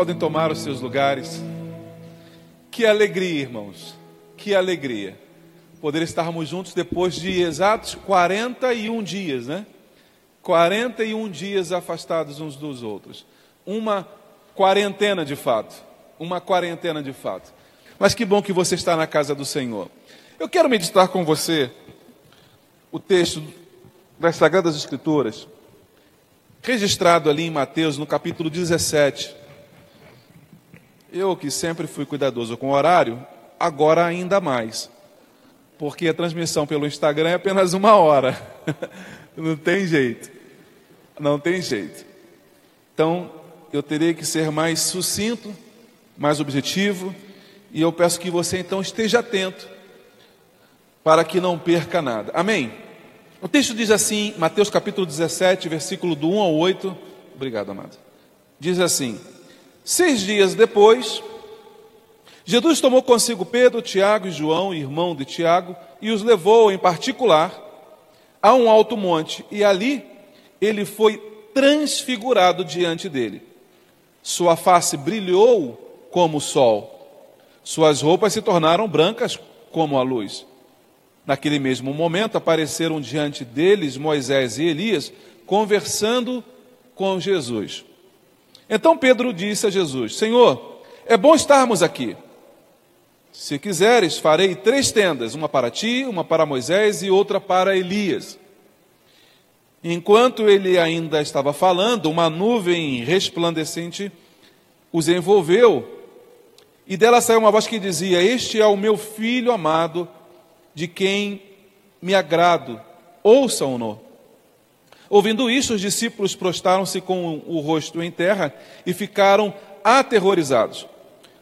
Podem tomar os seus lugares. Que alegria, irmãos. Que alegria. Poder estarmos juntos depois de exatos 41 dias, né? 41 dias afastados uns dos outros. Uma quarentena de fato. Uma quarentena de fato. Mas que bom que você está na casa do Senhor. Eu quero meditar com você o texto das Sagradas Escrituras, registrado ali em Mateus, no capítulo 17. Eu, que sempre fui cuidadoso com o horário, agora ainda mais. Porque a transmissão pelo Instagram é apenas uma hora. Não tem jeito. Não tem jeito. Então, eu terei que ser mais sucinto, mais objetivo, e eu peço que você então esteja atento para que não perca nada. Amém? O texto diz assim, Mateus capítulo 17, versículo do 1 ao 8. Obrigado, amado. Diz assim: Seis dias depois, Jesus tomou consigo Pedro, Tiago e João, irmão de Tiago, e os levou em particular a um alto monte, e ali ele foi transfigurado diante dele. Sua face brilhou como o sol, suas roupas se tornaram brancas como a luz. Naquele mesmo momento apareceram diante deles Moisés e Elias conversando com Jesus. Então Pedro disse a Jesus: Senhor, é bom estarmos aqui. Se quiseres, farei três tendas: uma para ti, uma para Moisés e outra para Elias. Enquanto ele ainda estava falando, uma nuvem resplandecente os envolveu, e dela saiu uma voz que dizia: Este é o meu filho amado de quem me agrado, ouçam-no. Ouvindo isso, os discípulos prostaram-se com o rosto em terra e ficaram aterrorizados.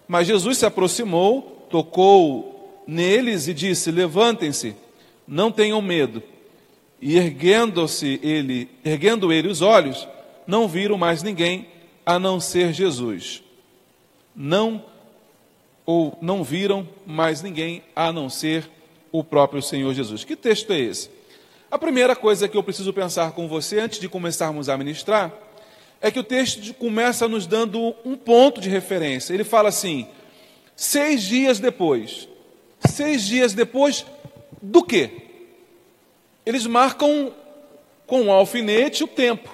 Mas Jesus se aproximou, tocou neles e disse: Levantem-se, não tenham medo. E erguendo-se ele, erguendo ele os olhos, não viram mais ninguém a não ser Jesus. Não ou não viram mais ninguém a não ser o próprio Senhor Jesus. Que texto é esse? A primeira coisa que eu preciso pensar com você antes de começarmos a ministrar é que o texto começa nos dando um ponto de referência. Ele fala assim: seis dias depois. Seis dias depois do quê? Eles marcam com um alfinete o tempo.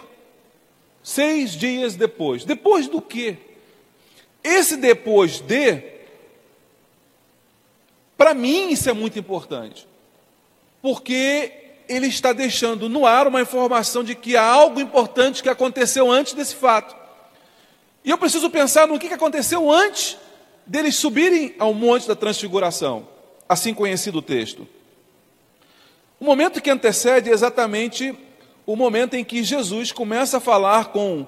Seis dias depois. Depois do quê? Esse depois de para mim, isso é muito importante, porque ele está deixando no ar uma informação de que há algo importante que aconteceu antes desse fato. E eu preciso pensar no que aconteceu antes deles subirem ao Monte da Transfiguração, assim conhecido o texto. O momento que antecede é exatamente o momento em que Jesus começa a falar com,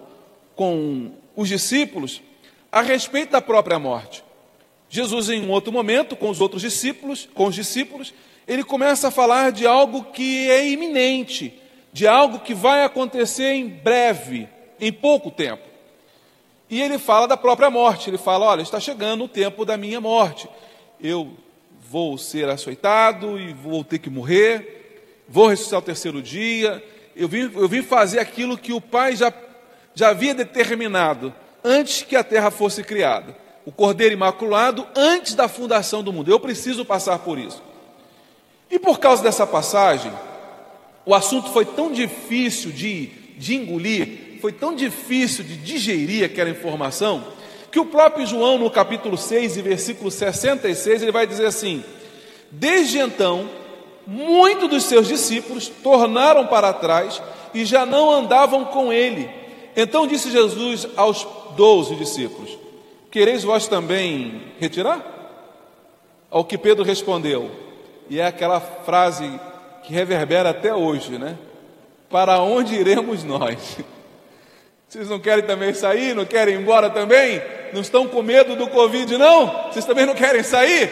com os discípulos a respeito da própria morte. Jesus, em um outro momento, com os outros discípulos, com os discípulos, ele começa a falar de algo que é iminente, de algo que vai acontecer em breve, em pouco tempo. E ele fala da própria morte. Ele fala: Olha, está chegando o tempo da minha morte. Eu vou ser açoitado e vou ter que morrer. Vou ressuscitar o terceiro dia. Eu vim, eu vim fazer aquilo que o Pai já, já havia determinado antes que a terra fosse criada o Cordeiro Imaculado antes da fundação do mundo. Eu preciso passar por isso. E por causa dessa passagem, o assunto foi tão difícil de, de engolir, foi tão difícil de digerir aquela informação, que o próprio João, no capítulo 6 e versículo 66, ele vai dizer assim: Desde então, muitos dos seus discípulos tornaram para trás e já não andavam com ele Então disse Jesus aos doze discípulos: Quereis vós também retirar? Ao que Pedro respondeu, e é aquela frase que reverbera até hoje, né? Para onde iremos nós? Vocês não querem também sair? Não querem ir embora também? Não estão com medo do Covid, não? Vocês também não querem sair?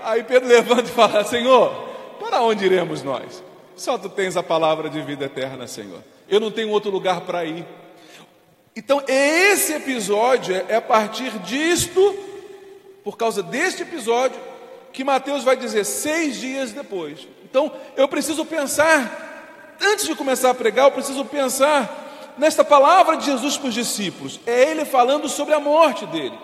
Aí Pedro levanta e fala: Senhor, para onde iremos nós? Só tu tens a palavra de vida eterna, Senhor. Eu não tenho outro lugar para ir. Então, esse episódio é a partir disto, por causa deste episódio, que Mateus vai dizer seis dias depois. Então, eu preciso pensar, antes de começar a pregar, eu preciso pensar nesta palavra de Jesus para os discípulos. É ele falando sobre a morte dele,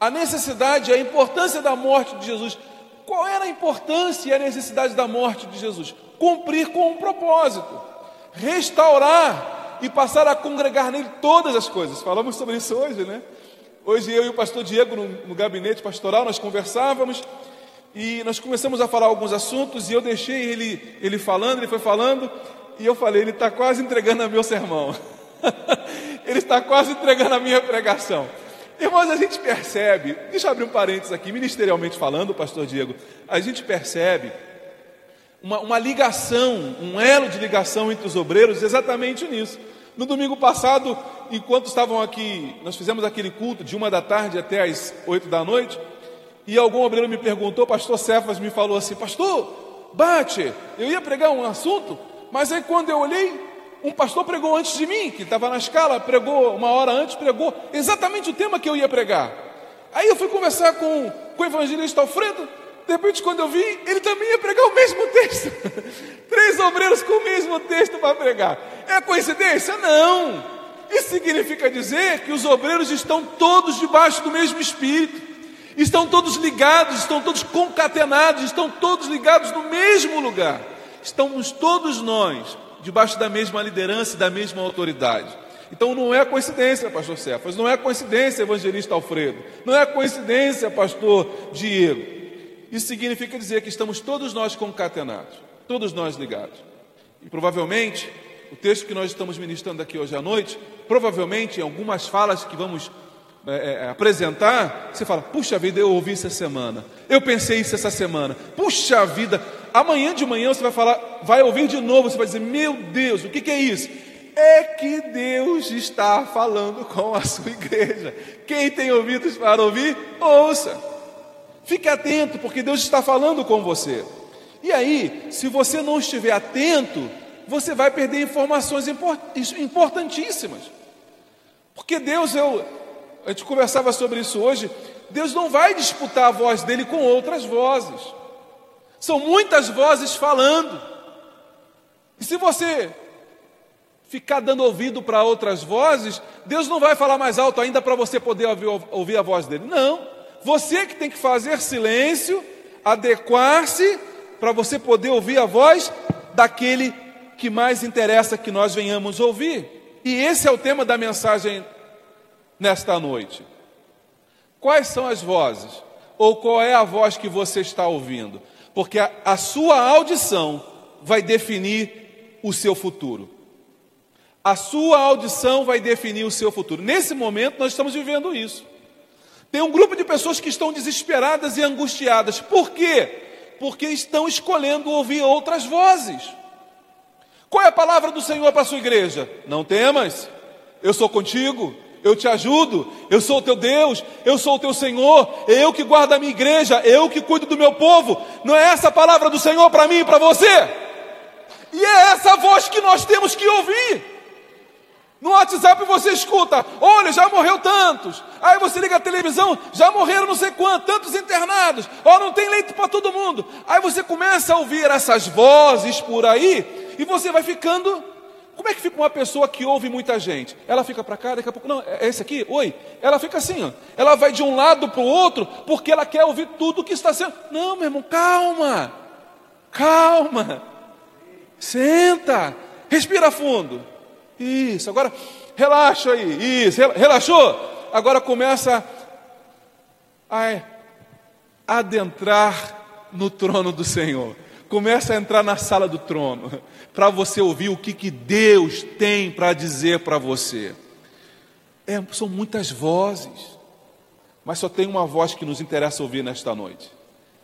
a necessidade, a importância da morte de Jesus. Qual era a importância e a necessidade da morte de Jesus? Cumprir com um propósito, restaurar e passar a congregar nele todas as coisas. Falamos sobre isso hoje, né? Hoje eu e o pastor Diego, no, no gabinete pastoral, nós conversávamos e nós começamos a falar alguns assuntos e eu deixei ele, ele falando, ele foi falando, e eu falei, ele está quase entregando a meu sermão. ele está quase entregando a minha pregação. Irmãos, a gente percebe, deixa eu abrir um parênteses aqui, ministerialmente falando, pastor Diego, a gente percebe uma, uma ligação, um elo de ligação entre os obreiros exatamente nisso. No domingo passado, enquanto estavam aqui, nós fizemos aquele culto de uma da tarde até as oito da noite, e algum obreiro me perguntou, pastor Cefas me falou assim, pastor, bate, eu ia pregar um assunto, mas aí quando eu olhei, um pastor pregou antes de mim, que estava na escala, pregou uma hora antes, pregou exatamente o tema que eu ia pregar. Aí eu fui conversar com, com o evangelista Alfredo, de repente, quando eu vi, ele também ia pregar o mesmo texto. Três obreiros com o mesmo texto para pregar. É coincidência? Não. Isso significa dizer que os obreiros estão todos debaixo do mesmo espírito. Estão todos ligados, estão todos concatenados, estão todos ligados no mesmo lugar. Estamos todos nós debaixo da mesma liderança e da mesma autoridade. Então não é coincidência, pastor Cefas, não é coincidência, evangelista Alfredo, não é coincidência, pastor Diego. Isso significa dizer que estamos todos nós concatenados, todos nós ligados. E provavelmente, o texto que nós estamos ministrando aqui hoje à noite, provavelmente em algumas falas que vamos é, é, apresentar, você fala: puxa vida, eu ouvi isso essa semana, eu pensei isso essa semana, puxa vida, amanhã de manhã você vai falar, vai ouvir de novo, você vai dizer: meu Deus, o que, que é isso? É que Deus está falando com a sua igreja. Quem tem ouvidos para ouvir, ouça. Fique atento, porque Deus está falando com você. E aí, se você não estiver atento, você vai perder informações importantíssimas. Porque Deus, eu, a gente conversava sobre isso hoje, Deus não vai disputar a voz dele com outras vozes. São muitas vozes falando. E se você ficar dando ouvido para outras vozes, Deus não vai falar mais alto ainda para você poder ouvir, ouvir, a voz dele. Não. Você que tem que fazer silêncio, adequar-se para você poder ouvir a voz daquele que mais interessa que nós venhamos ouvir. E esse é o tema da mensagem nesta noite? Quais são as vozes? Ou qual é a voz que você está ouvindo? Porque a, a sua audição vai definir o seu futuro. A sua audição vai definir o seu futuro. Nesse momento, nós estamos vivendo isso. Tem um grupo de pessoas que estão desesperadas e angustiadas. Por quê? Porque estão escolhendo ouvir outras vozes. Qual é a palavra do Senhor para a sua igreja? Não temas, eu sou contigo, eu te ajudo, eu sou o teu Deus, eu sou o teu Senhor, eu que guardo a minha igreja, eu que cuido do meu povo. Não é essa a palavra do Senhor para mim e para você? E é essa voz que nós temos que ouvir. No WhatsApp você escuta, olha, já morreu tantos. Aí você liga a televisão, já morreram não sei quantos, tantos internados. Ó, não tem leito para todo mundo. Aí você começa a ouvir essas vozes por aí e você vai ficando como é que fica uma pessoa que ouve muita gente? Ela fica para cá, daqui a pouco, não, é esse aqui? Oi. Ela fica assim, ó. Ela vai de um lado para o outro porque ela quer ouvir tudo o que está sendo. Não, meu irmão, calma. Calma. Senta. Respira fundo. Isso. Agora, relaxa aí. Isso. Relaxou? Agora começa a adentrar no trono do Senhor. Começa a entrar na sala do trono para você ouvir o que, que Deus tem para dizer para você. É, são muitas vozes, mas só tem uma voz que nos interessa ouvir nesta noite: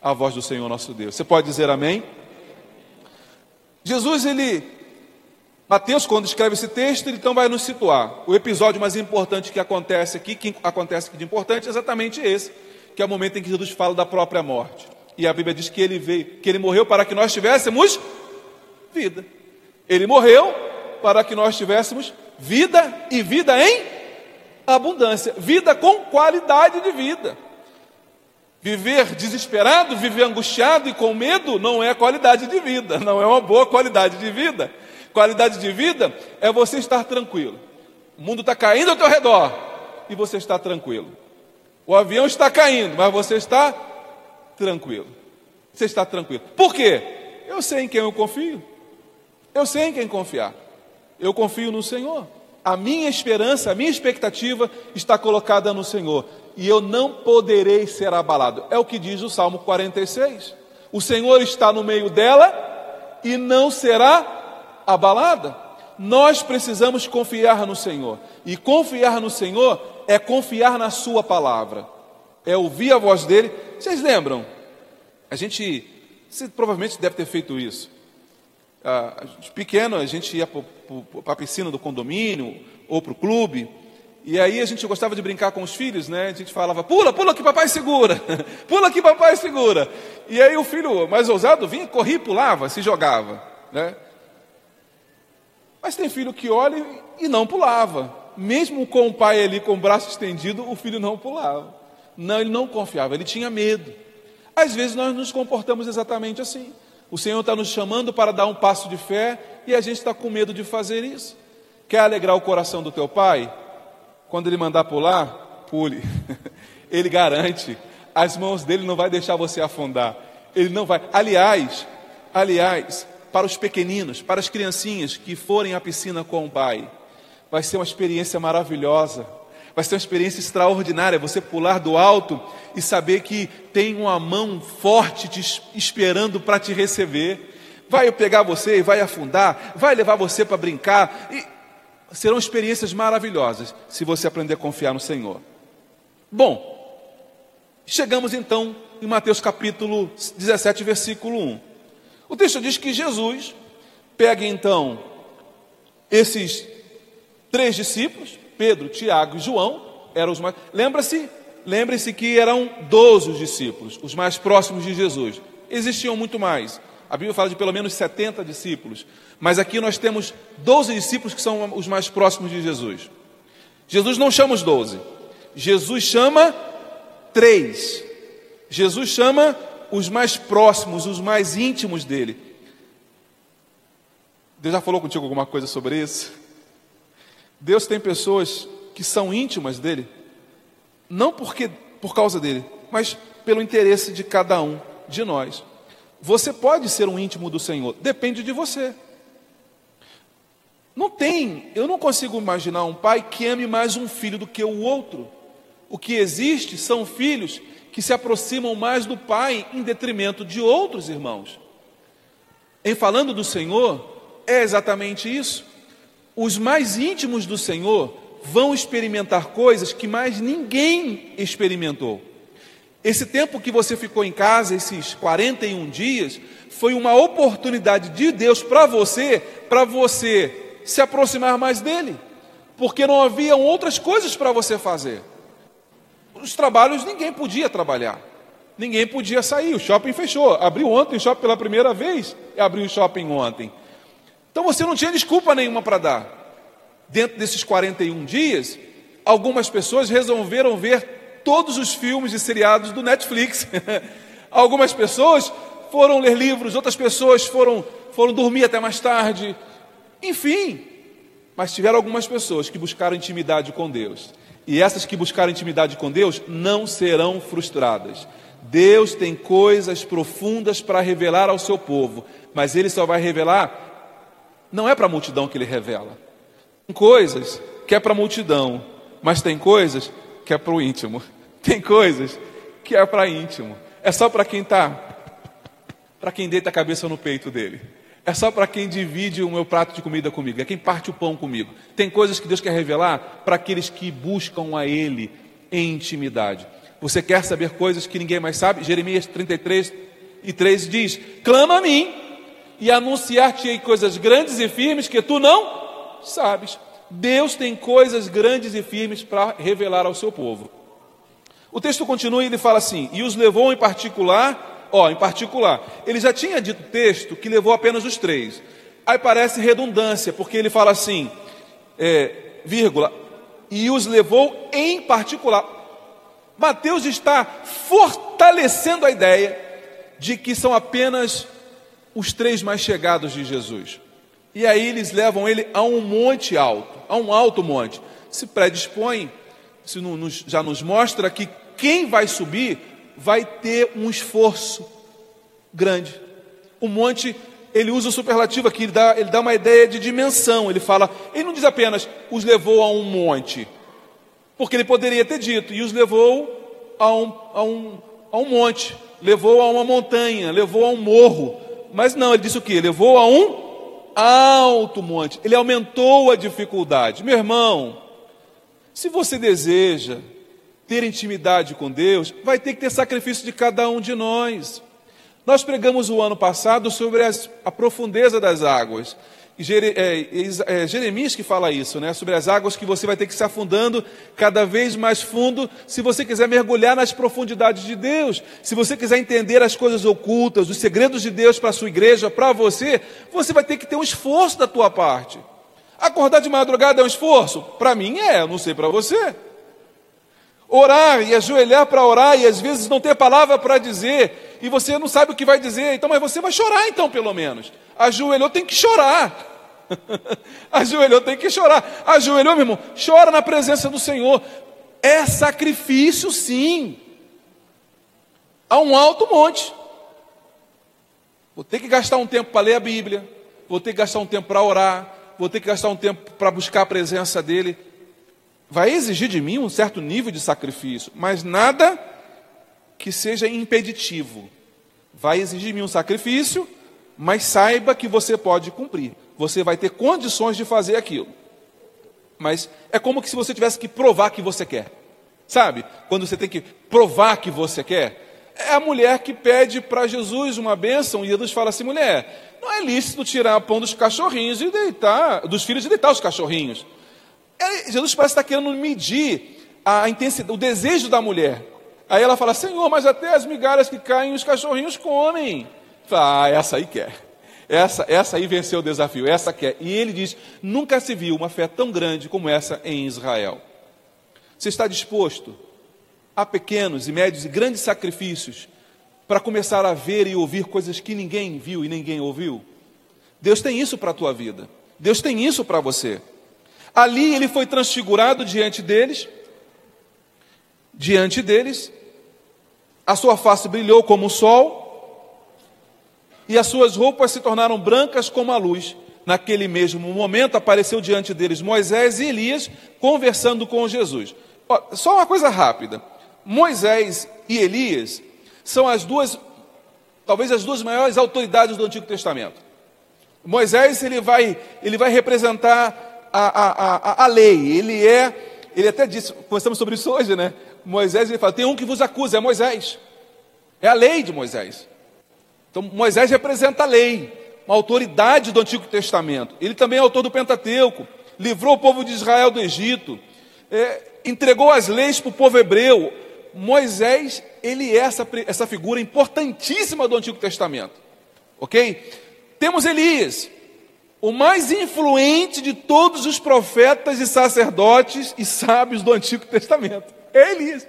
a voz do Senhor nosso Deus. Você pode dizer amém? Jesus, ele, Mateus, quando escreve esse texto, ele então vai nos situar. O episódio mais importante que acontece aqui, que acontece aqui de importante, é exatamente esse, que é o momento em que Jesus fala da própria morte. E a Bíblia diz que ele veio, que ele morreu para que nós tivéssemos vida. Ele morreu para que nós tivéssemos vida e vida em abundância, vida com qualidade de vida. Viver desesperado, viver angustiado e com medo não é qualidade de vida, não é uma boa qualidade de vida. Qualidade de vida é você estar tranquilo. O mundo está caindo ao teu redor e você está tranquilo. O avião está caindo, mas você está tranquilo. Você está tranquilo. Por quê? Eu sei em quem eu confio. Eu sei em quem confiar. Eu confio no Senhor. A minha esperança, a minha expectativa está colocada no Senhor. E eu não poderei ser abalado. É o que diz o Salmo 46. O Senhor está no meio dela e não será abalada. Nós precisamos confiar no Senhor. E confiar no Senhor é confiar na Sua palavra. É ouvir a voz dele. Vocês lembram? A gente, você provavelmente deve ter feito isso. Ah, pequeno, a gente ia para a piscina do condomínio ou para o clube, e aí a gente gostava de brincar com os filhos, né? A gente falava, pula, pula que papai segura, pula que papai segura. E aí o filho mais ousado vinha, corria, pulava, se jogava, né? Mas tem filho que olha e não pulava. Mesmo com o pai ali com o braço estendido, o filho não pulava. Não, ele não confiava, ele tinha medo. Às vezes nós nos comportamos exatamente assim. O Senhor está nos chamando para dar um passo de fé e a gente está com medo de fazer isso. Quer alegrar o coração do teu pai? Quando ele mandar pular, pule. Ele garante. As mãos dele não vai deixar você afundar. Ele não vai. Aliás, aliás, para os pequeninos, para as criancinhas que forem à piscina com o pai, vai ser uma experiência maravilhosa. Vai ser uma experiência extraordinária você pular do alto e saber que tem uma mão forte te esperando para te receber. Vai pegar você e vai afundar, vai levar você para brincar. E serão experiências maravilhosas se você aprender a confiar no Senhor. Bom, chegamos então em Mateus capítulo 17, versículo 1. O texto diz que Jesus pega então esses três discípulos, Pedro, Tiago e João eram os mais. Lembra-se? Lembre-se que eram 12 os discípulos, os mais próximos de Jesus. Existiam muito mais. A Bíblia fala de pelo menos 70 discípulos. Mas aqui nós temos 12 discípulos que são os mais próximos de Jesus. Jesus não chama os 12. Jesus chama três. Jesus chama os mais próximos, os mais íntimos dele. Deus já falou contigo alguma coisa sobre isso? Deus tem pessoas que são íntimas dele, não porque por causa dele, mas pelo interesse de cada um de nós. Você pode ser um íntimo do Senhor, depende de você. Não tem, eu não consigo imaginar um pai que ame mais um filho do que o outro. O que existe são filhos que se aproximam mais do pai em detrimento de outros irmãos. Em falando do Senhor, é exatamente isso os mais íntimos do Senhor vão experimentar coisas que mais ninguém experimentou. Esse tempo que você ficou em casa, esses 41 dias, foi uma oportunidade de Deus para você, para você se aproximar mais dele, porque não haviam outras coisas para você fazer. Os trabalhos ninguém podia trabalhar, ninguém podia sair, o shopping fechou. Abriu ontem o shopping pela primeira vez, abriu o shopping ontem. Então você não tinha desculpa nenhuma para dar. Dentro desses 41 dias, algumas pessoas resolveram ver todos os filmes e seriados do Netflix. algumas pessoas foram ler livros, outras pessoas foram, foram dormir até mais tarde. Enfim, mas tiveram algumas pessoas que buscaram intimidade com Deus. E essas que buscaram intimidade com Deus não serão frustradas. Deus tem coisas profundas para revelar ao seu povo, mas Ele só vai revelar não é para a multidão que ele revela. Tem coisas que é para a multidão, mas tem coisas que é para o íntimo. Tem coisas que é para íntimo. É só para quem está, para quem deita a cabeça no peito dele. É só para quem divide o meu prato de comida comigo, é quem parte o pão comigo. Tem coisas que Deus quer revelar para aqueles que buscam a Ele em intimidade. Você quer saber coisas que ninguém mais sabe? Jeremias 33 e 3 diz: Clama a mim e anunciar-te coisas grandes e firmes que tu não sabes. Deus tem coisas grandes e firmes para revelar ao seu povo. O texto continua e ele fala assim: E os levou em particular, ó, em particular. Ele já tinha dito texto que levou apenas os três. Aí parece redundância, porque ele fala assim, é, vírgula, e os levou em particular. Mateus está fortalecendo a ideia de que são apenas os três mais chegados de Jesus. E aí eles levam ele a um monte alto, a um alto monte. Se predispõe, se nos, já nos mostra que quem vai subir vai ter um esforço grande. O monte, ele usa o superlativo aqui, ele dá, ele dá uma ideia de dimensão. Ele fala, ele não diz apenas os levou a um monte, porque ele poderia ter dito, e os levou a um, a um, a um monte, levou a uma montanha, levou a um morro. Mas não, ele disse o que? Levou a um alto monte. Ele aumentou a dificuldade. Meu irmão, se você deseja ter intimidade com Deus, vai ter que ter sacrifício de cada um de nós. Nós pregamos o ano passado sobre as, a profundeza das águas. É, é, Jeremias que fala isso, né? Sobre as águas que você vai ter que se afundando cada vez mais fundo, se você quiser mergulhar nas profundidades de Deus, se você quiser entender as coisas ocultas, os segredos de Deus para a sua igreja, para você, você vai ter que ter um esforço da tua parte. Acordar de madrugada é um esforço? Para mim é, não sei para você. Orar e ajoelhar para orar e às vezes não ter palavra para dizer e você não sabe o que vai dizer, então, mas você vai chorar então, pelo menos. Ajoelhou, tem que chorar. Ajoelhou, tem que chorar. Ajoelhou, meu irmão, chora na presença do Senhor. É sacrifício, sim. A um alto monte. Vou ter que gastar um tempo para ler a Bíblia, vou ter que gastar um tempo para orar, vou ter que gastar um tempo para buscar a presença dele. Vai exigir de mim um certo nível de sacrifício, mas nada que seja impeditivo. Vai exigir de mim um sacrifício, mas saiba que você pode cumprir. Você vai ter condições de fazer aquilo. Mas é como se você tivesse que provar que você quer. Sabe? Quando você tem que provar que você quer. É a mulher que pede para Jesus uma bênção e Jesus fala assim: mulher, não é lícito tirar pão dos cachorrinhos e deitar, dos filhos e deitar os cachorrinhos. É, Jesus parece estar querendo medir a intensidade, o desejo da mulher. Aí ela fala: Senhor, mas até as migalhas que caem os cachorrinhos comem. Fala, ah, essa aí quer. Essa, essa aí venceu o desafio, essa quer. E ele diz: nunca se viu uma fé tão grande como essa em Israel. Você está disposto a pequenos e médios e grandes sacrifícios para começar a ver e ouvir coisas que ninguém viu e ninguém ouviu? Deus tem isso para a tua vida. Deus tem isso para você. Ali ele foi transfigurado diante deles, diante deles, a sua face brilhou como o sol, e as suas roupas se tornaram brancas como a luz. Naquele mesmo momento apareceu diante deles Moisés e Elias conversando com Jesus. Só uma coisa rápida: Moisés e Elias são as duas, talvez as duas maiores autoridades do Antigo Testamento. Moisés ele vai, ele vai representar a, a, a, a lei. Ele é, ele até disse, conversamos sobre isso hoje, né? Moisés ele fala: tem um que vos acusa, é Moisés. É a lei de Moisés. Então, Moisés representa a lei, uma autoridade do Antigo Testamento. Ele também é autor do Pentateuco, livrou o povo de Israel do Egito, é, entregou as leis para o povo hebreu. Moisés, ele é essa, essa figura importantíssima do Antigo Testamento. Ok? Temos Elias, o mais influente de todos os profetas e sacerdotes e sábios do Antigo Testamento. É Elias.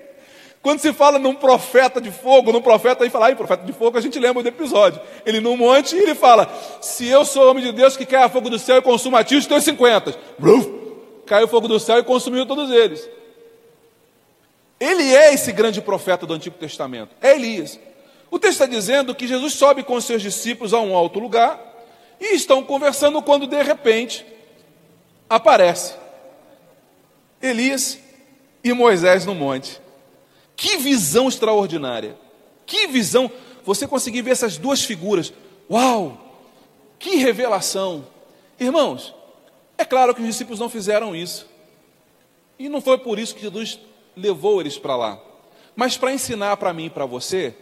Quando se fala num profeta de fogo, num profeta, aí fala, aí, profeta de fogo, a gente lembra do episódio. Ele num monte, ele fala: Se eu sou homem de Deus que quer a fogo do céu e consuma a ti os teus cinquenta. Caiu o fogo do céu e consumiu todos eles. Ele é esse grande profeta do Antigo Testamento, é Elias. O texto está dizendo que Jesus sobe com seus discípulos a um alto lugar e estão conversando quando de repente aparece Elias e Moisés no monte. Que visão extraordinária! Que visão! Você conseguir ver essas duas figuras. Uau! Que revelação! Irmãos, é claro que os discípulos não fizeram isso. E não foi por isso que Jesus levou eles para lá. Mas para ensinar para mim e para você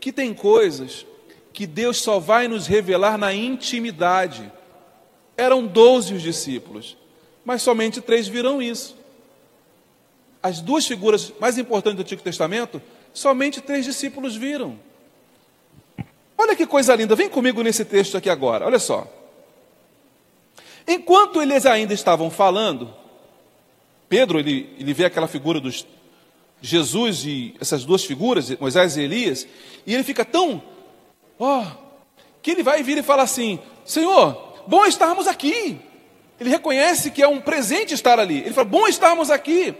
que tem coisas que Deus só vai nos revelar na intimidade. Eram doze os discípulos, mas somente três viram isso. As duas figuras mais importantes do Antigo Testamento, somente três discípulos viram. Olha que coisa linda, vem comigo nesse texto aqui agora, olha só. Enquanto eles ainda estavam falando, Pedro, ele, ele vê aquela figura dos Jesus e essas duas figuras, Moisés e Elias, e ele fica tão, ó, oh, que ele vai vir e fala assim: Senhor, bom estarmos aqui. Ele reconhece que é um presente estar ali. Ele fala: bom estarmos aqui.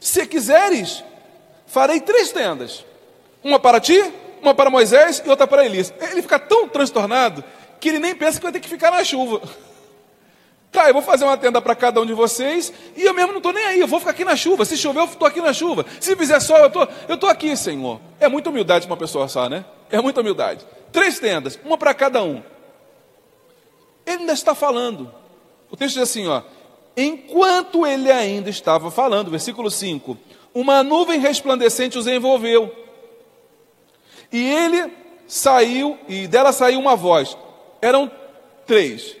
Se quiseres, farei três tendas: uma para ti, uma para Moisés e outra para Elias. Ele fica tão transtornado que ele nem pensa que vai ter que ficar na chuva. Tá, eu vou fazer uma tenda para cada um de vocês e eu mesmo não estou nem aí, eu vou ficar aqui na chuva. Se chover, eu estou aqui na chuva. Se fizer sol, eu tô, estou aqui, Senhor. É muita humildade para uma pessoa só, né? É muita humildade. Três tendas, uma para cada um. Ele ainda está falando. O texto diz assim, ó. Enquanto ele ainda estava falando, versículo 5: Uma nuvem resplandecente os envolveu. E ele saiu, e dela saiu uma voz. Eram três.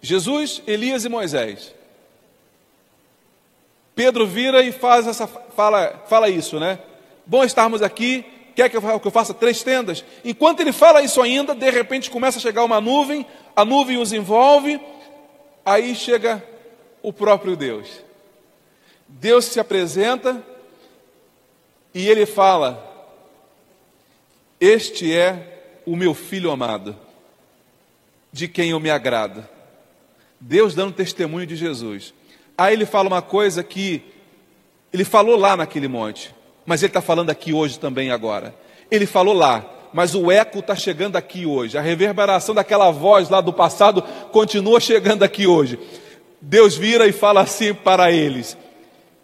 Jesus, Elias e Moisés. Pedro vira e faz essa fala, fala isso, né? Bom estarmos aqui. Quer que eu, faça três tendas? Enquanto ele fala isso ainda, de repente começa a chegar uma nuvem, a nuvem os envolve, aí chega o próprio Deus. Deus se apresenta e ele fala: Este é o meu filho amado, de quem eu me agrado. Deus dando testemunho de Jesus. Aí ele fala uma coisa que ele falou lá naquele monte, mas ele está falando aqui hoje também agora. Ele falou lá, mas o eco está chegando aqui hoje. A reverberação daquela voz lá do passado continua chegando aqui hoje. Deus vira e fala assim para eles: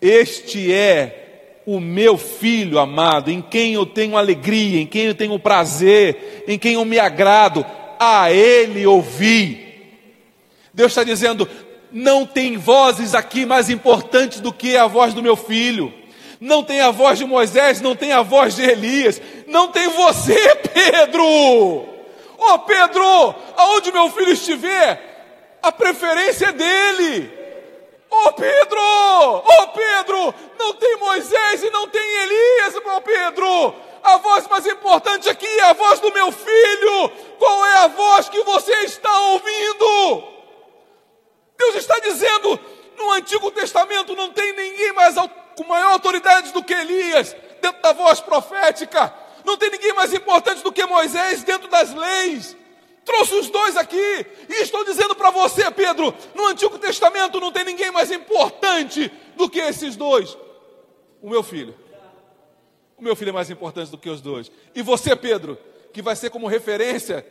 Este é o meu filho amado, em quem eu tenho alegria, em quem eu tenho prazer, em quem eu me agrado. A ele ouvi. Deus está dizendo: não tem vozes aqui mais importantes do que a voz do meu filho. Não tem a voz de Moisés, não tem a voz de Elias, não tem você, Pedro. Ô oh, Pedro, aonde meu filho estiver, a preferência é dele. Ô oh, Pedro, ô oh, Pedro, não tem Moisés e não tem Elias, meu Pedro. A voz mais importante aqui é a voz do meu filho. Qual é a voz que você está ouvindo? Deus está dizendo: no Antigo Testamento não tem ninguém mais com maior autoridade do que Elias, dentro da voz profética. Não tem ninguém mais importante do que Moisés dentro das leis. Trouxe os dois aqui e estou dizendo para você, Pedro: no Antigo Testamento não tem ninguém mais importante do que esses dois. O meu filho. O meu filho é mais importante do que os dois. E você, Pedro, que vai ser como referência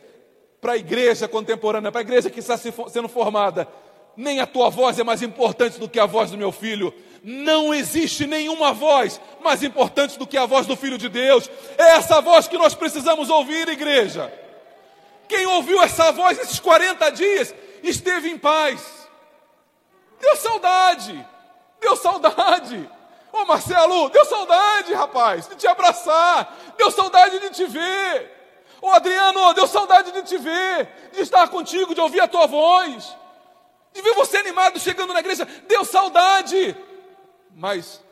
para a igreja contemporânea, para a igreja que está sendo formada nem a tua voz é mais importante do que a voz do meu filho. Não existe nenhuma voz mais importante do que a voz do Filho de Deus. É essa voz que nós precisamos ouvir, igreja. Quem ouviu essa voz esses 40 dias esteve em paz. Deu saudade. Deu saudade. Ô Marcelo, deu saudade, rapaz, de te abraçar. Deu saudade de te ver. Ô Adriano, deu saudade de te ver, de estar contigo, de ouvir a tua voz de ver você animado chegando na igreja, deu saudade. Mas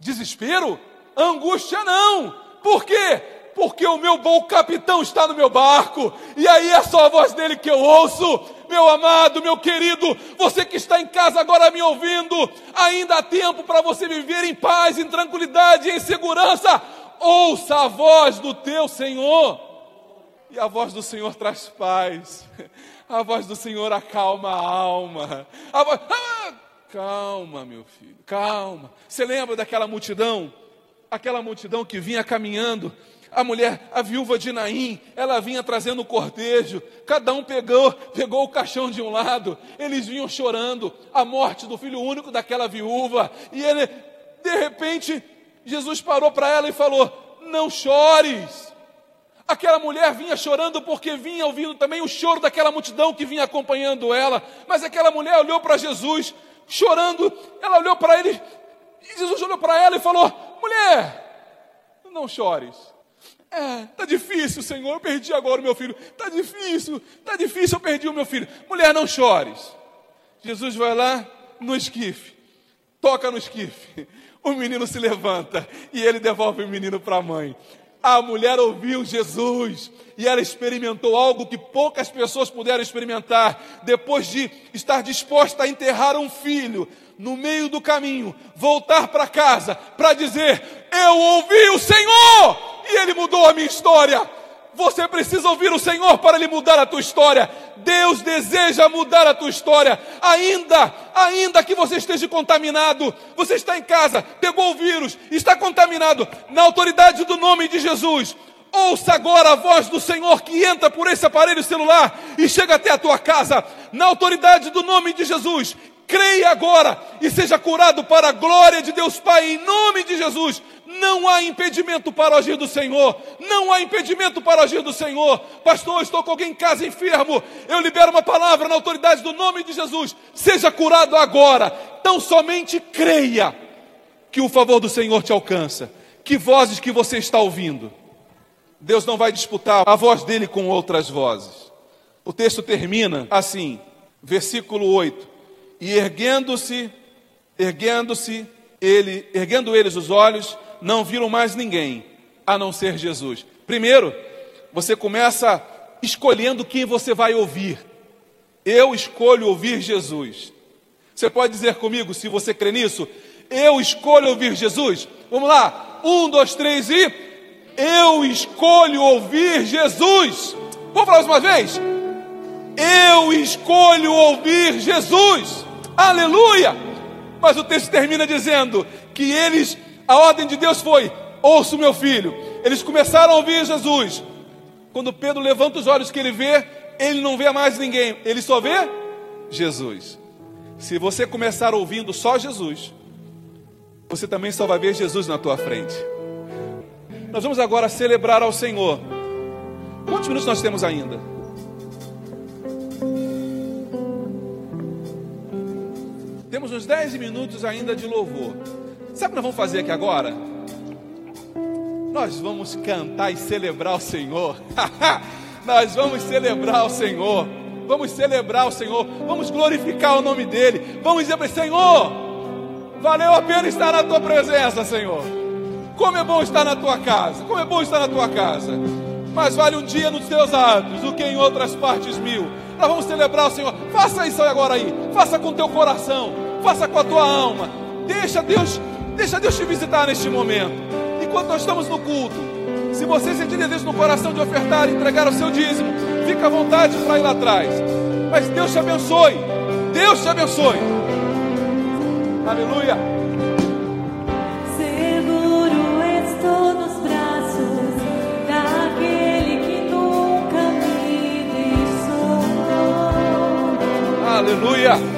desespero, angústia não. Por quê? Porque o meu bom capitão está no meu barco, e aí é só a voz dele que eu ouço. Meu amado, meu querido, você que está em casa agora me ouvindo, ainda há tempo para você viver em paz, em tranquilidade, em segurança. Ouça a voz do teu Senhor, e a voz do Senhor traz paz. A voz do Senhor acalma a alma. A voz, ah, calma, meu filho, calma. Você lembra daquela multidão? Aquela multidão que vinha caminhando. A mulher, a viúva de Naim, ela vinha trazendo o cortejo. Cada um pegou, pegou o caixão de um lado. Eles vinham chorando a morte do filho único daquela viúva. E ele, de repente, Jesus parou para ela e falou: Não chores. Aquela mulher vinha chorando porque vinha ouvindo também o choro daquela multidão que vinha acompanhando ela. Mas aquela mulher olhou para Jesus, chorando, ela olhou para ele, e Jesus olhou para ela e falou: Mulher, não chores. É, tá difícil, Senhor, eu perdi agora o meu filho. Tá difícil, tá difícil, eu perdi o meu filho. Mulher, não chores. Jesus vai lá no esquife, toca no esquife. O menino se levanta e ele devolve o menino para a mãe. A mulher ouviu Jesus e ela experimentou algo que poucas pessoas puderam experimentar. Depois de estar disposta a enterrar um filho no meio do caminho, voltar para casa para dizer: Eu ouvi o Senhor e Ele mudou a minha história. Você precisa ouvir o Senhor para Ele mudar a tua história. Deus deseja mudar a tua história. Ainda, ainda que você esteja contaminado, você está em casa, pegou o vírus, está contaminado, na autoridade do nome de Jesus. Ouça agora a voz do Senhor que entra por esse aparelho celular e chega até a tua casa, na autoridade do nome de Jesus. Creia agora e seja curado para a glória de Deus Pai, em nome de Jesus. Não há impedimento para o agir do Senhor. Não há impedimento para o agir do Senhor. Pastor, estou com alguém em casa enfermo. Eu libero uma palavra na autoridade do nome de Jesus. Seja curado agora. Tão somente creia que o favor do Senhor te alcança. Que vozes que você está ouvindo. Deus não vai disputar a voz dele com outras vozes. O texto termina assim, versículo 8 e erguendo-se, erguendo-se, ele, erguendo eles os olhos, não viram mais ninguém a não ser Jesus. Primeiro, você começa escolhendo quem você vai ouvir. Eu escolho ouvir Jesus. Você pode dizer comigo, se você crê nisso, eu escolho ouvir Jesus. Vamos lá, um, dois, três e eu escolho ouvir Jesus. Vamos falar mais uma vez? Eu escolho ouvir Jesus. Aleluia! Mas o texto termina dizendo que eles, a ordem de Deus foi: ouça o meu filho. Eles começaram a ouvir Jesus. Quando Pedro levanta os olhos que ele vê, ele não vê mais ninguém, ele só vê Jesus. Se você começar ouvindo só Jesus, você também só vai ver Jesus na tua frente. Nós vamos agora celebrar ao Senhor. Quantos minutos nós temos ainda? Uns 10 minutos ainda de louvor. Sabe o que nós vamos fazer aqui agora? Nós vamos cantar e celebrar o Senhor. nós vamos celebrar o Senhor. Vamos celebrar o Senhor. Vamos glorificar o nome dEle. Vamos dizer para ele: Senhor, valeu a pena estar na tua presença, Senhor. Como é bom estar na tua casa. Como é bom estar na tua casa. Mas vale um dia nos teus atos do que em outras partes mil. Nós vamos celebrar o Senhor. Faça isso agora aí. Faça com teu coração. Faça com a tua alma. Deixa Deus, deixa Deus te visitar neste momento. Enquanto nós estamos no culto, se você sentir desejo no coração de ofertar e entregar o seu dízimo, fica à vontade para ir lá atrás. Mas Deus te abençoe. Deus te abençoe. Aleluia. Aleluia.